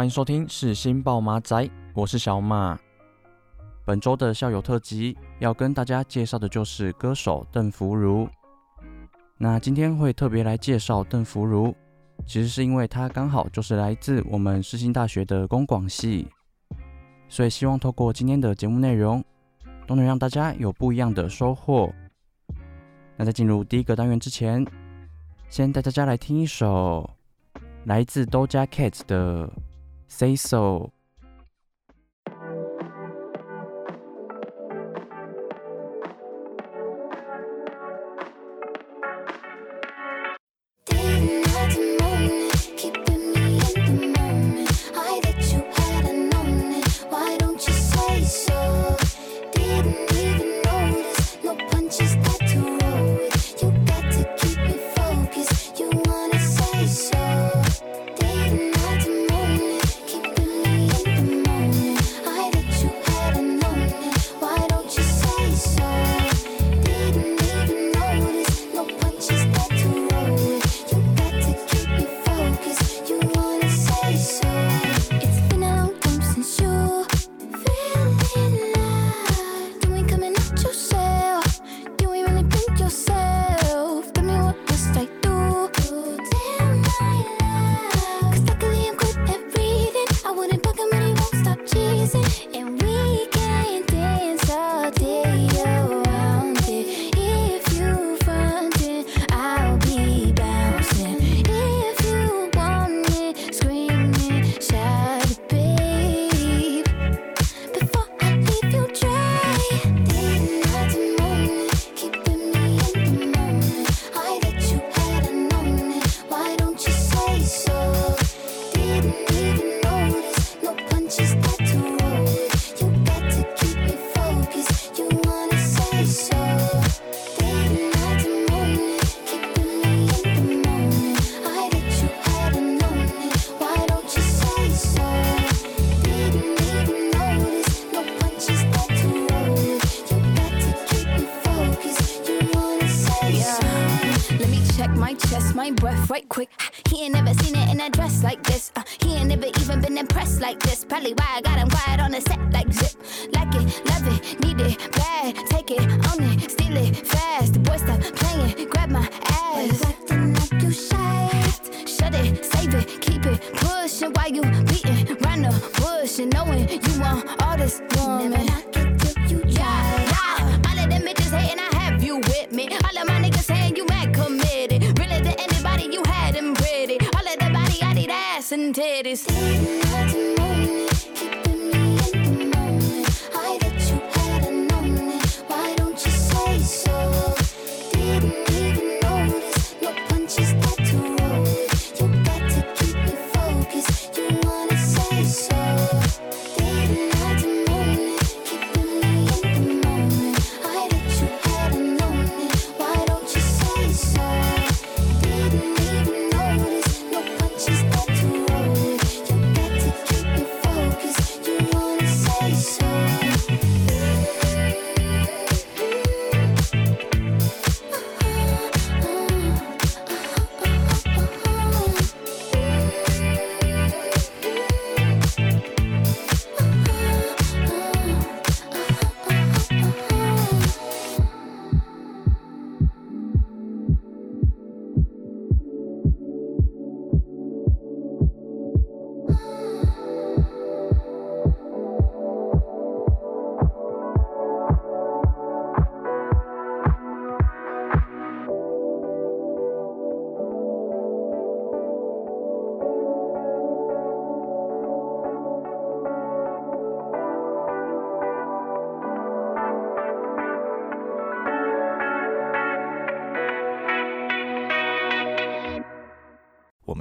欢迎收听世新报马仔，我是小马。本周的校友特辑要跟大家介绍的就是歌手邓福如。那今天会特别来介绍邓福如，其实是因为他刚好就是来自我们世新大学的公广系，所以希望透过今天的节目内容，都能让大家有不一样的收获。那在进入第一个单元之前，先带大家来听一首来自 Doja Cat 的《Say So》。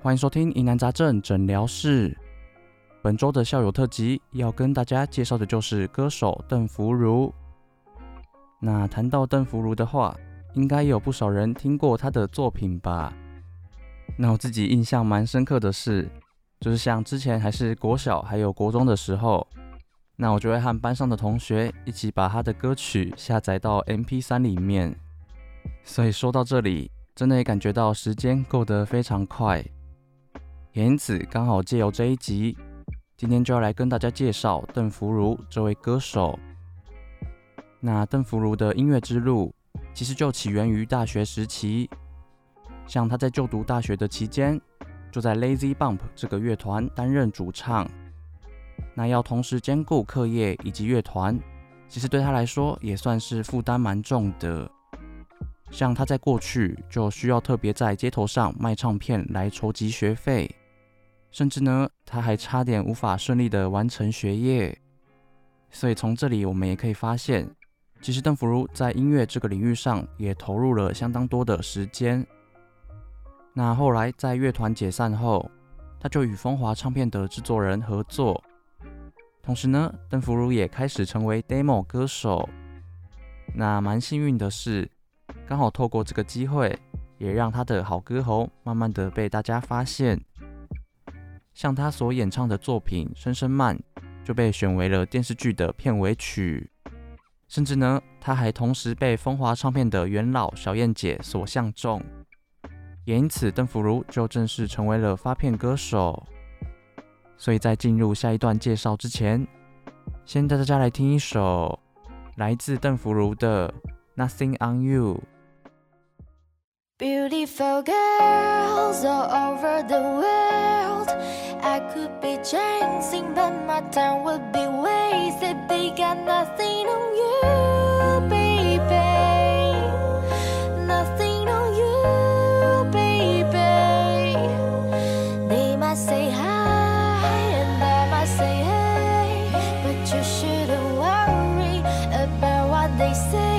欢迎收听疑难杂症诊疗室。本周的校友特辑要跟大家介绍的就是歌手邓福如。那谈到邓福如的话，应该有不少人听过她的作品吧？那我自己印象蛮深刻的是，就是像之前还是国小还有国中的时候，那我就会和班上的同学一起把他的歌曲下载到 MP3 里面。所以说到这里，真的也感觉到时间过得非常快。也因此，刚好借由这一集，今天就要来跟大家介绍邓福如这位歌手。那邓福如的音乐之路，其实就起源于大学时期。像他在就读大学的期间，就在 Lazy Bump 这个乐团担任主唱。那要同时兼顾课业以及乐团，其实对他来说也算是负担蛮重的。像他在过去就需要特别在街头上卖唱片来筹集学费。甚至呢，他还差点无法顺利的完成学业。所以从这里我们也可以发现，其实邓福如在音乐这个领域上也投入了相当多的时间。那后来在乐团解散后，他就与风华唱片的制作人合作。同时呢，邓福如也开始成为 demo 歌手。那蛮幸运的是，刚好透过这个机会，也让他的好歌喉慢慢的被大家发现。像他所演唱的作品《声声慢》就被选为了电视剧的片尾曲，甚至呢，他还同时被风华唱片的元老小燕姐所相中，也因此邓福如就正式成为了发片歌手。所以在进入下一段介绍之前，先带大家来听一首来自邓福如的《Nothing on You》。Beautiful girls all over the world. I could be chasing, but my time would be wasted. They got nothing on they say,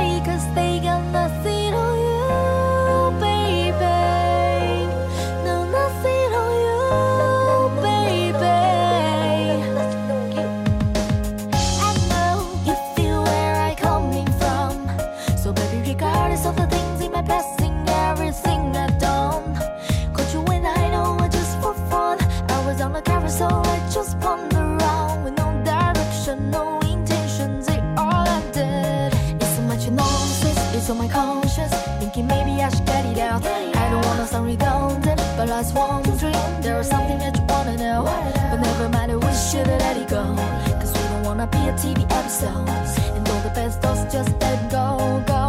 something that you wanna know. But never mind, we should let it go. Cause we don't wanna be a TV episode. And all the best thoughts, just let it go, go.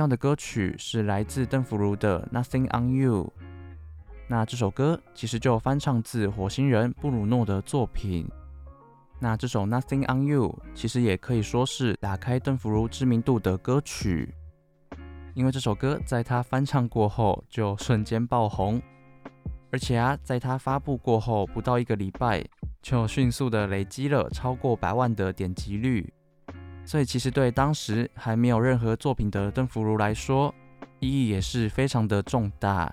听到的歌曲是来自邓福如的《Nothing on You》。那这首歌其实就翻唱自火星人布鲁诺的作品。那这首《Nothing on You》其实也可以说是打开邓福如知名度的歌曲，因为这首歌在他翻唱过后就瞬间爆红，而且啊，在他发布过后不到一个礼拜，就迅速的累积了超过百万的点击率。所以其实对当时还没有任何作品的邓福如来说，意义也是非常的重大。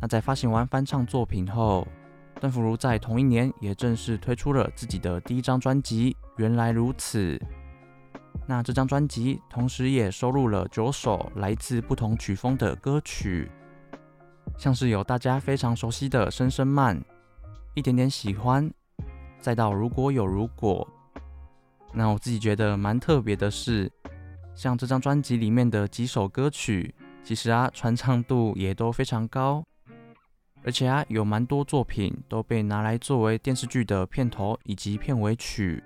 那在发行完翻唱作品后，邓福如在同一年也正式推出了自己的第一张专辑《原来如此》。那这张专辑同时也收录了九首来自不同曲风的歌曲，像是有大家非常熟悉的《声声慢》，一点点喜欢，再到如果有如果。那我自己觉得蛮特别的是，像这张专辑里面的几首歌曲，其实啊传唱度也都非常高，而且啊有蛮多作品都被拿来作为电视剧的片头以及片尾曲，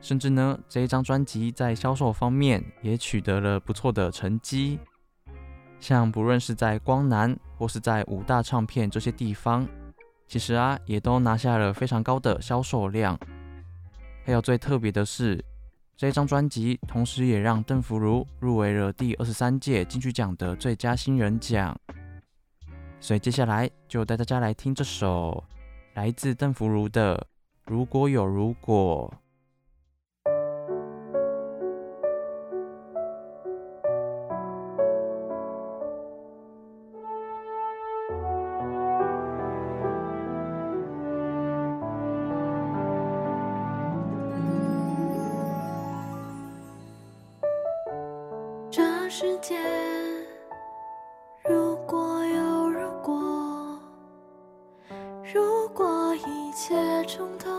甚至呢这一张专辑在销售方面也取得了不错的成绩，像不论是在光南或是在五大唱片这些地方，其实啊也都拿下了非常高的销售量。还有最特别的是，这张专辑同时也让邓福如入围了第二十三届金曲奖的最佳新人奖。所以接下来就带大家来听这首来自邓福如的《如果有如果》。世界如果有如果，如果一切重头，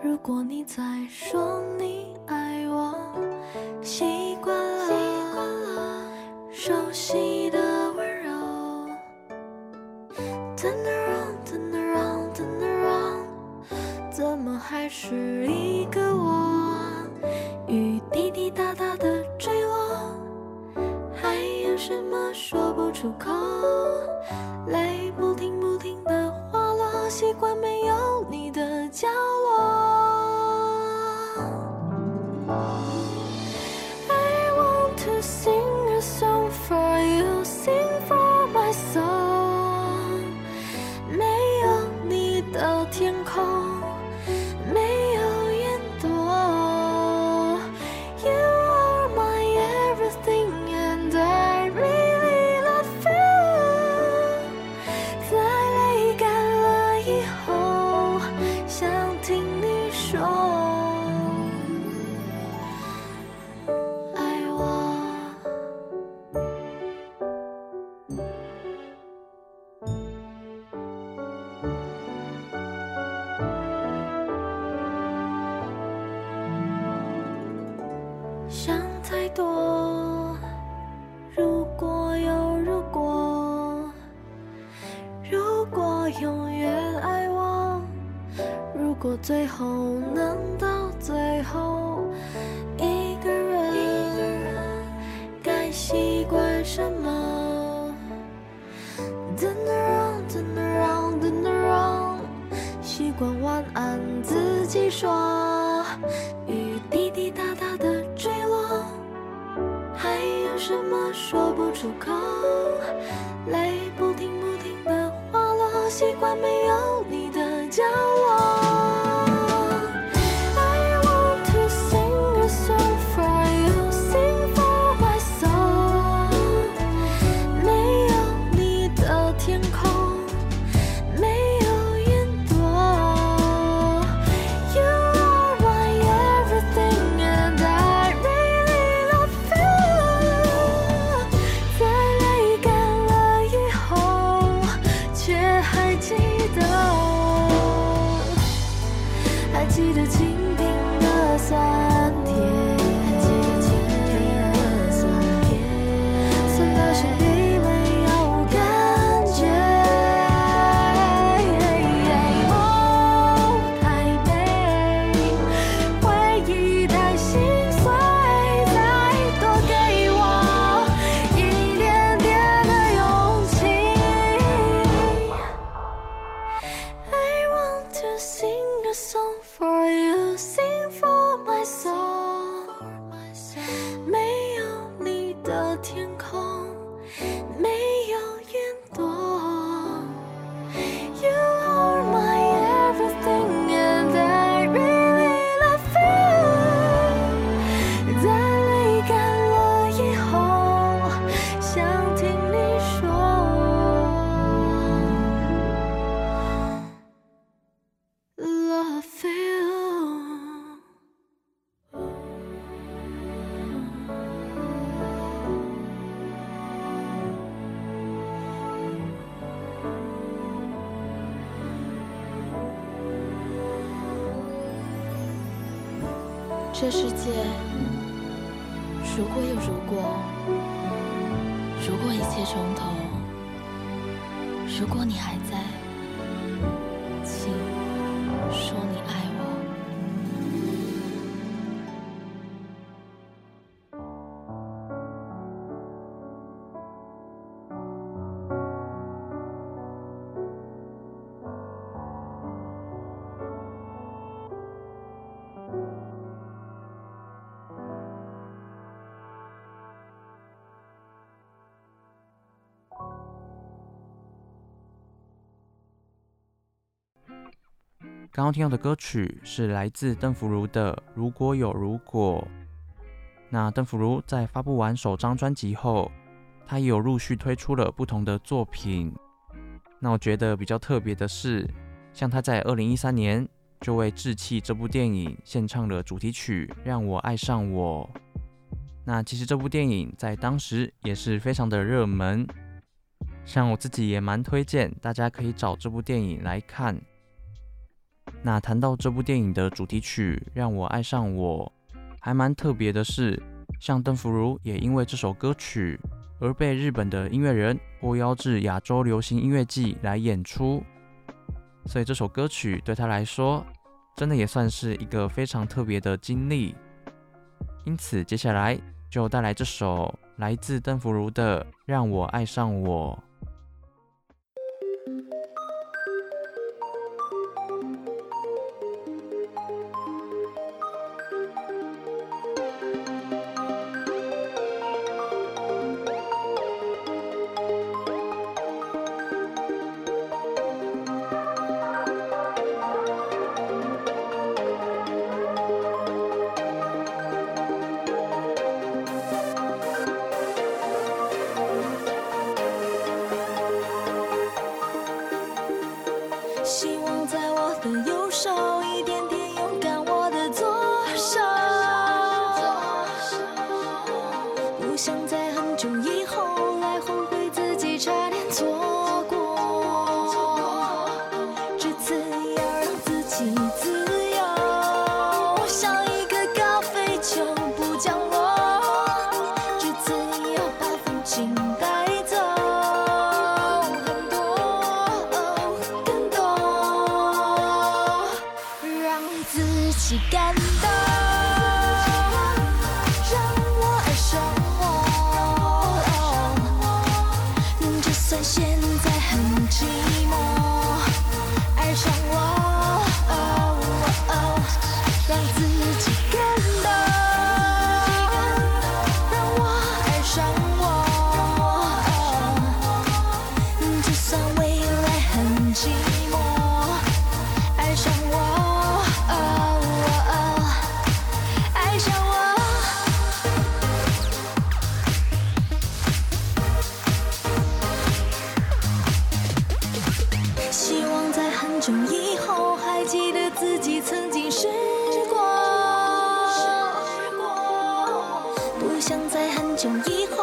如果你再说你爱我，习惯了习惯了熟悉的温柔，Turn around, turn around, turn around，怎么还是一出口，？Turn around, turn around, turn around，习惯晚安自己说，雨滴滴答答的坠落，还有什么说不出口？泪不停不停的滑落，习惯没有你的角落。这世界如果有如果，如果一切重头，如果你还在，刚刚听到的歌曲是来自邓福如的《如果有如果》。那邓福如在发布完首张专辑后，他也有陆续推出了不同的作品。那我觉得比较特别的是，像他在二零一三年就为《志气》这部电影献唱了主题曲《让我爱上我》。那其实这部电影在当时也是非常的热门，像我自己也蛮推荐大家可以找这部电影来看。那谈到这部电影的主题曲《让我爱上我》，还蛮特别的是，像邓福如也因为这首歌曲而被日本的音乐人获邀至亚洲流行音乐季来演出，所以这首歌曲对他来说，真的也算是一个非常特别的经历。因此，接下来就带来这首来自邓福如的《让我爱上我》。想在很久以后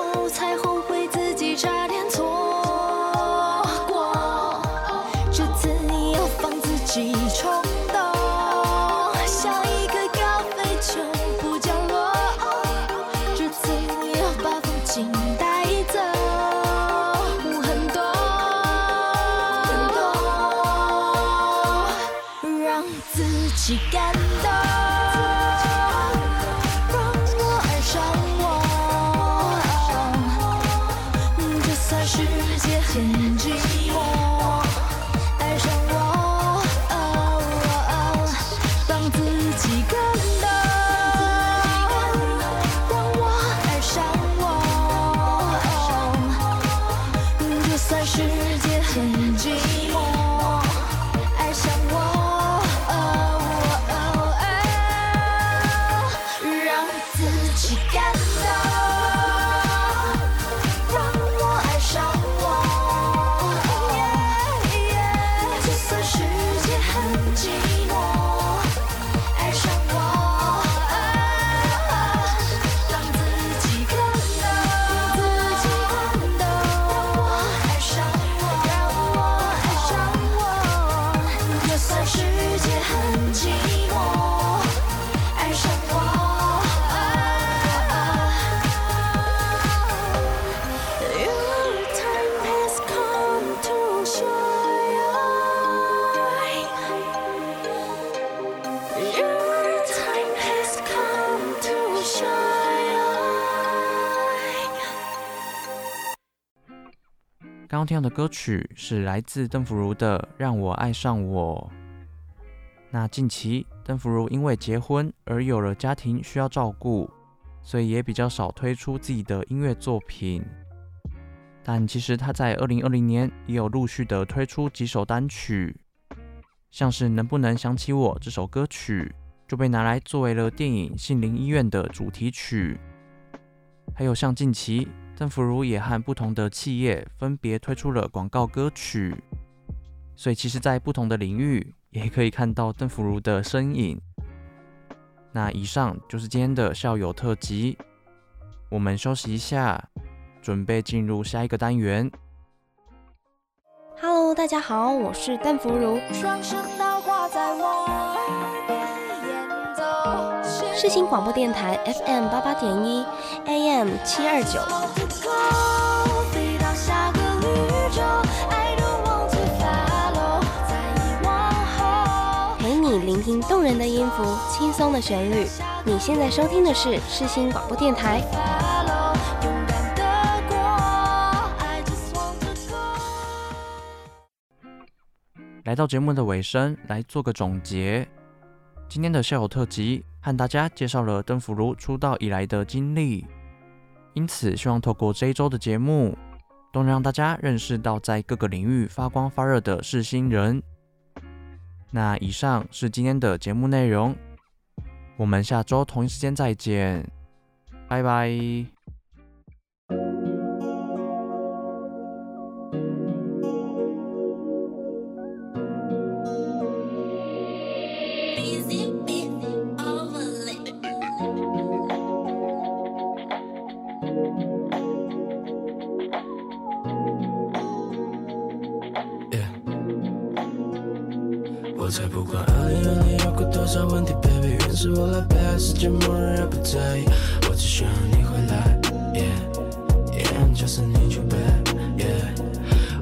刚听到的歌曲是来自邓福如的《让我爱上我》。那近期邓福如因为结婚而有了家庭需要照顾，所以也比较少推出自己的音乐作品。但其实他在二零二零年也有陆续的推出几首单曲，像是《能不能想起我》这首歌曲就被拿来作为了电影《杏林医院》的主题曲，还有像近期邓福如也和不同的企业分别推出了广告歌曲，所以其实，在不同的领域也可以看到邓福如的身影。那以上就是今天的校友特辑，我们休息一下。准备进入下一个单元。Hello，大家好，我是邓福如。世新广播电台 FM 八八点一，AM 七二九。陪你聆听动人的音符，轻松的旋律。你现在收听的是世新广播电台。来到节目的尾声，来做个总结。今天的校友特辑和大家介绍了邓福如出道以来的经历，因此希望透过这一周的节目，都能让大家认识到在各个领域发光发热的是新人。那以上是今天的节目内容，我们下周同一时间再见，拜拜。才不管二零二零有过多少问题，baby，愿是我来背，世界末日也不在意，我只需要你回来，yeah yeah，就是 need you back，yeah。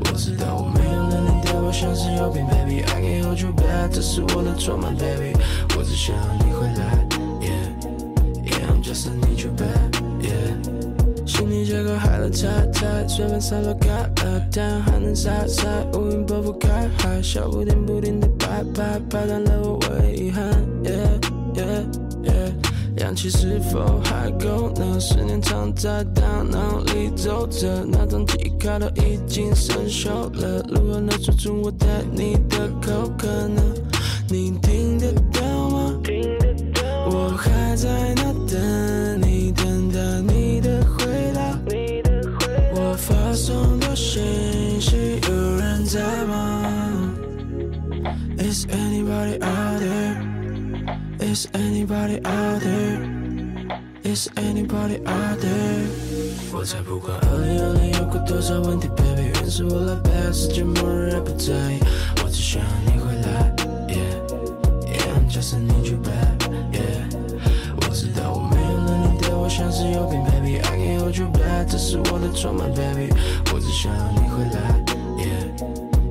我知道我没有能力对我像是有病，baby，I can't hold you back，这是我的错吗，baby？我只需要你回来，yeah yeah，就是 need you back，yeah。心里结构害了太太，随便洒落开了，太阳还能晒晒，乌云拨不开，海啸不停不停的拍拍，拍断了我唯一遗憾。Yeah yeah yeah，氧气是否还够呢？思念藏在大脑里走着，那张记忆卡都已经生锈了，如何能说出我对你的口渴呢？你 Is anybody out there? 我才不管二零二零有过多少问题，Baby，愿是我来背，世界末日也不在意，我只需要你回来，Yeah Yeah，just need you back，Yeah。我知道我没有能力对我像是有病，Baby，I can't hold you back，这是我的错吗，Baby？我只想要你回来，Yeah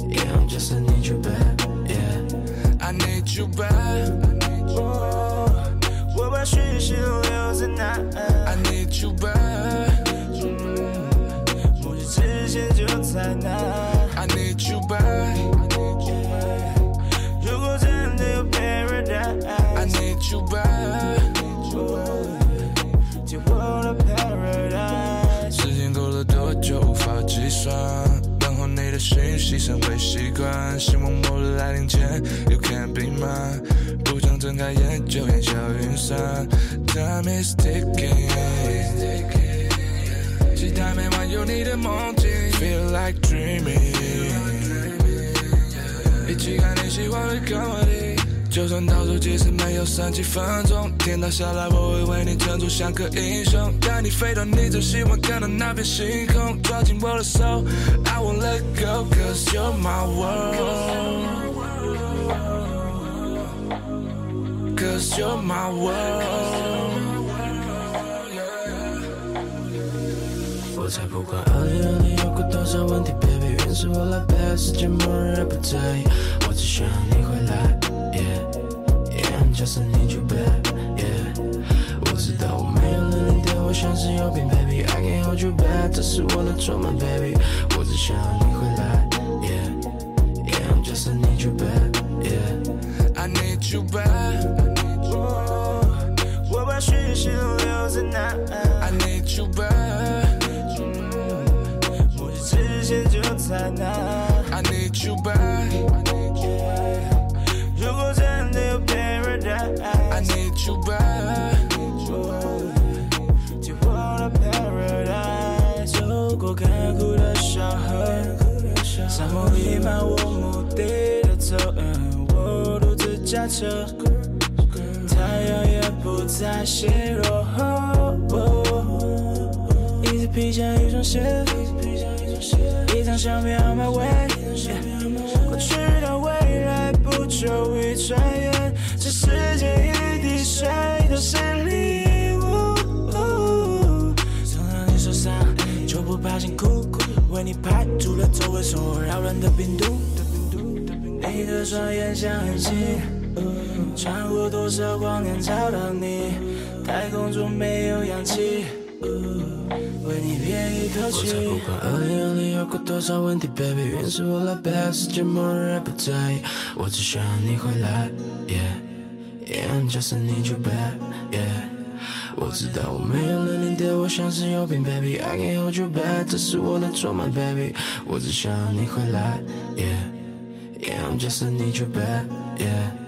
Yeah，I just need you back，Yeah，I need you back， ，I need you back，目的之前就在那，I need you back，如果真的有 Paradise，I need you back，就我的 Paradise，时间过了多久无法计算，等候你的讯息成为习惯，希望末日来临前 You can be mine，不想睁开眼就烟消云散，Time is ticking，梦境，Feel like dreaming，一起看你喜欢的 comedy，就算倒数计时没有剩几分钟，天塌下来我会为你撑住像个英雄，带你飞到你最喜欢看的那片星空，抓紧我的手，I won't let go cause you're my world，cause you're my world。我才不管少问题，Baby，愿是我来背，世界末日也不在意，我只想要你回来，Yeah，Yeah，just need you back，Yeah。我知道我没有能力对我像是有病，baby。I can't hold you back，这是我的错吗，baby？我只想要你回来，yeah yeah。I'm just need you back，yeah。I need you back。我把讯息都留在那。I need you back。目的之前就在那。I need you back。如果真的有 paradise，I need you back。看哭的小河，沙漠里漫无目的的走，我独自驾车，太阳也不再纤弱，一只披上一双鞋，一张相片 on my way，过去到未来不久一转眼，这世界一滴水都是礼物，送到你手上。就不怕辛苦，为你排除了周围所有扰乱的病毒。你的双眼像恒星，穿过多少光年找到你？太空中没有氧，气。为你变一个我才不管二零二零有过多少问题，baby，愿是我来背，世界末日也不在意。我只想要你回来 Yeah，yeah，I'm just need you back，yeah。我知道我没有了你的我像是有病，baby I can't hold you back，这是我的错吗，baby？我只想要你回来，yeah yeah，I'm just need you back，yeah。